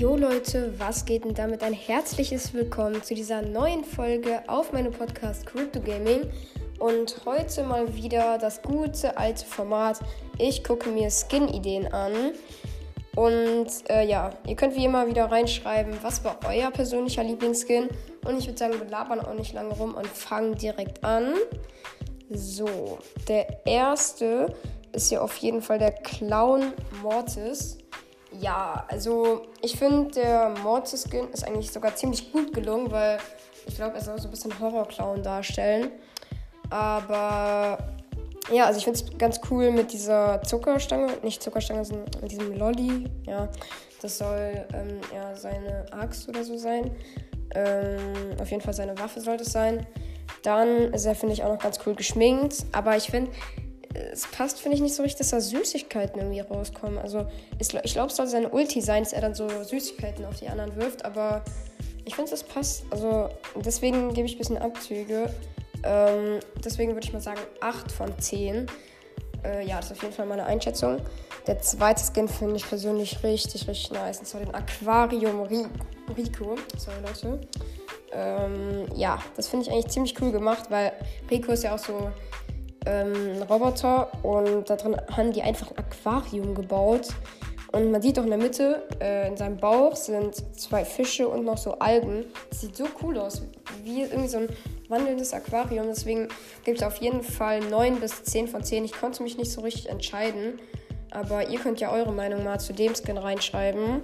Jo Leute, was geht denn damit? Ein herzliches Willkommen zu dieser neuen Folge auf meinem Podcast Crypto Gaming. Und heute mal wieder das gute alte Format. Ich gucke mir Skin-Ideen an. Und äh, ja, ihr könnt wie immer wieder reinschreiben, was war euer persönlicher Lieblingsskin. Und ich würde sagen, wir labern auch nicht lange rum und fangen direkt an. So, der erste ist hier auf jeden Fall der Clown Mortis. Ja, also ich finde, der Mortis-Skin ist eigentlich sogar ziemlich gut gelungen, weil ich glaube, er soll so ein bisschen Horror-Clown darstellen. Aber ja, also ich finde es ganz cool mit dieser Zuckerstange, nicht Zuckerstange, sondern mit diesem Lolly. Ja, das soll ähm, ja seine Axt oder so sein. Ähm, auf jeden Fall seine Waffe sollte es sein. Dann ist er, finde ich, auch noch ganz cool geschminkt. Aber ich finde, es passt, finde ich, nicht so richtig, dass da Süßigkeiten irgendwie rauskommen. Also, ich glaube, es soll seine Ulti sein, dass er dann so Süßigkeiten auf die anderen wirft, aber ich finde, das passt. Also, deswegen gebe ich ein bisschen Abzüge. Ähm, deswegen würde ich mal sagen 8 von 10. Äh, ja, das ist auf jeden Fall meine Einschätzung. Der zweite Skin finde ich persönlich richtig, richtig nice. Und zwar den Aquarium Rico. Sorry, Leute. Ähm, ja, das finde ich eigentlich ziemlich cool gemacht, weil Rico ist ja auch so ähm, Roboter und da drin haben die einfach ein Aquarium gebaut. Und man sieht auch in der Mitte, äh, in seinem Bauch sind zwei Fische und noch so Algen. Das sieht so cool aus, wie irgendwie so ein wandelndes Aquarium. Deswegen gibt es auf jeden Fall 9 bis 10 von 10. Ich konnte mich nicht so richtig entscheiden. Aber ihr könnt ja eure Meinung mal zu dem Skin reinschreiben.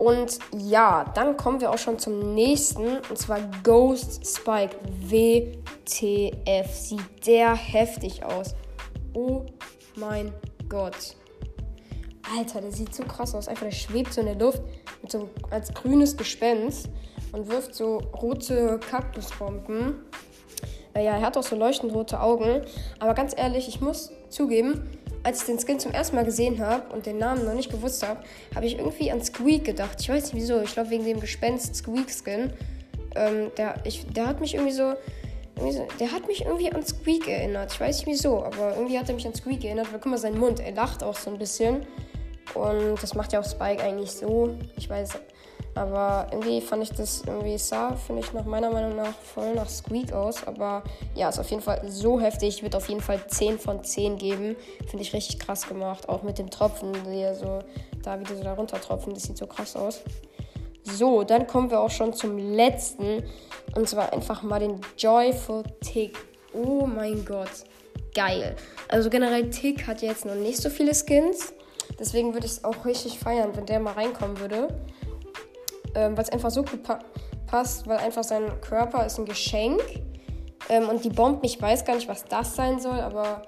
Und ja, dann kommen wir auch schon zum nächsten. Und zwar Ghost Spike WTF. Sieht der heftig aus. Oh mein Gott. Alter, der sieht so krass aus. Einfach, der schwebt so in der Luft mit so als grünes Gespenst und wirft so rote Kaktusbomben. Äh, ja, er hat auch so leuchtend rote Augen. Aber ganz ehrlich, ich muss zugeben, als ich den Skin zum ersten Mal gesehen habe und den Namen noch nicht gewusst habe, habe ich irgendwie an Squeak gedacht. Ich weiß nicht wieso. Ich glaube wegen dem Gespenst Squeak Skin. Ähm, der, ich, der hat mich irgendwie so, irgendwie so, Der hat mich irgendwie an Squeak erinnert. Ich weiß nicht wieso, aber irgendwie hat er mich an Squeak erinnert. Weil guck mal, sein Mund, er lacht auch so ein bisschen. Und das macht ja auch Spike eigentlich so. Ich weiß aber irgendwie fand ich das irgendwie sah, finde ich nach meiner Meinung nach voll nach Squeak aus. Aber ja, ist auf jeden Fall so heftig. Ich würde auf jeden Fall 10 von 10 geben. Finde ich richtig krass gemacht. Auch mit dem Tropfen, die so da wieder so da runter tropfen. Das sieht so krass aus. So, dann kommen wir auch schon zum letzten. Und zwar einfach mal den Joyful Tick. Oh mein Gott. Geil. Also generell Tick hat jetzt noch nicht so viele Skins. Deswegen würde ich es auch richtig feiern, wenn der mal reinkommen würde ähm, weil es einfach so gut pa passt, weil einfach sein Körper ist ein Geschenk ähm, und die Bomben, ich weiß gar nicht, was das sein soll, aber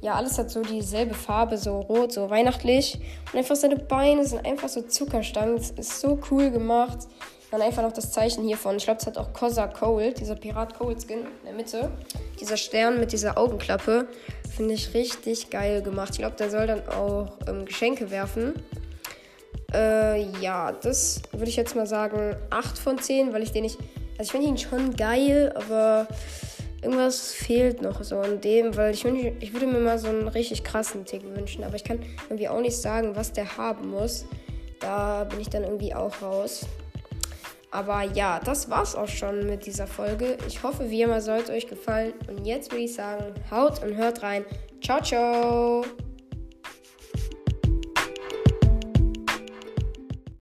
ja, alles hat so dieselbe Farbe, so rot, so weihnachtlich und einfach seine Beine sind einfach so Zuckerstangen, ist so cool gemacht. Dann einfach noch das Zeichen hiervon. Ich glaube, es hat auch Cosa Cold, dieser Pirat Cold Skin in der Mitte. Dieser Stern mit dieser Augenklappe. Finde ich richtig geil gemacht. Ich glaube, der soll dann auch ähm, Geschenke werfen. Äh, ja, das würde ich jetzt mal sagen 8 von 10, weil ich den nicht. Also ich finde ihn schon geil, aber irgendwas fehlt noch so an dem, weil ich, wünsch, ich würde mir mal so einen richtig krassen Tick wünschen, aber ich kann irgendwie auch nicht sagen, was der haben muss. Da bin ich dann irgendwie auch raus. Aber ja, das war's auch schon mit dieser Folge. Ich hoffe, wie immer sollte euch gefallen. Und jetzt würde ich sagen, haut und hört rein. Ciao, ciao.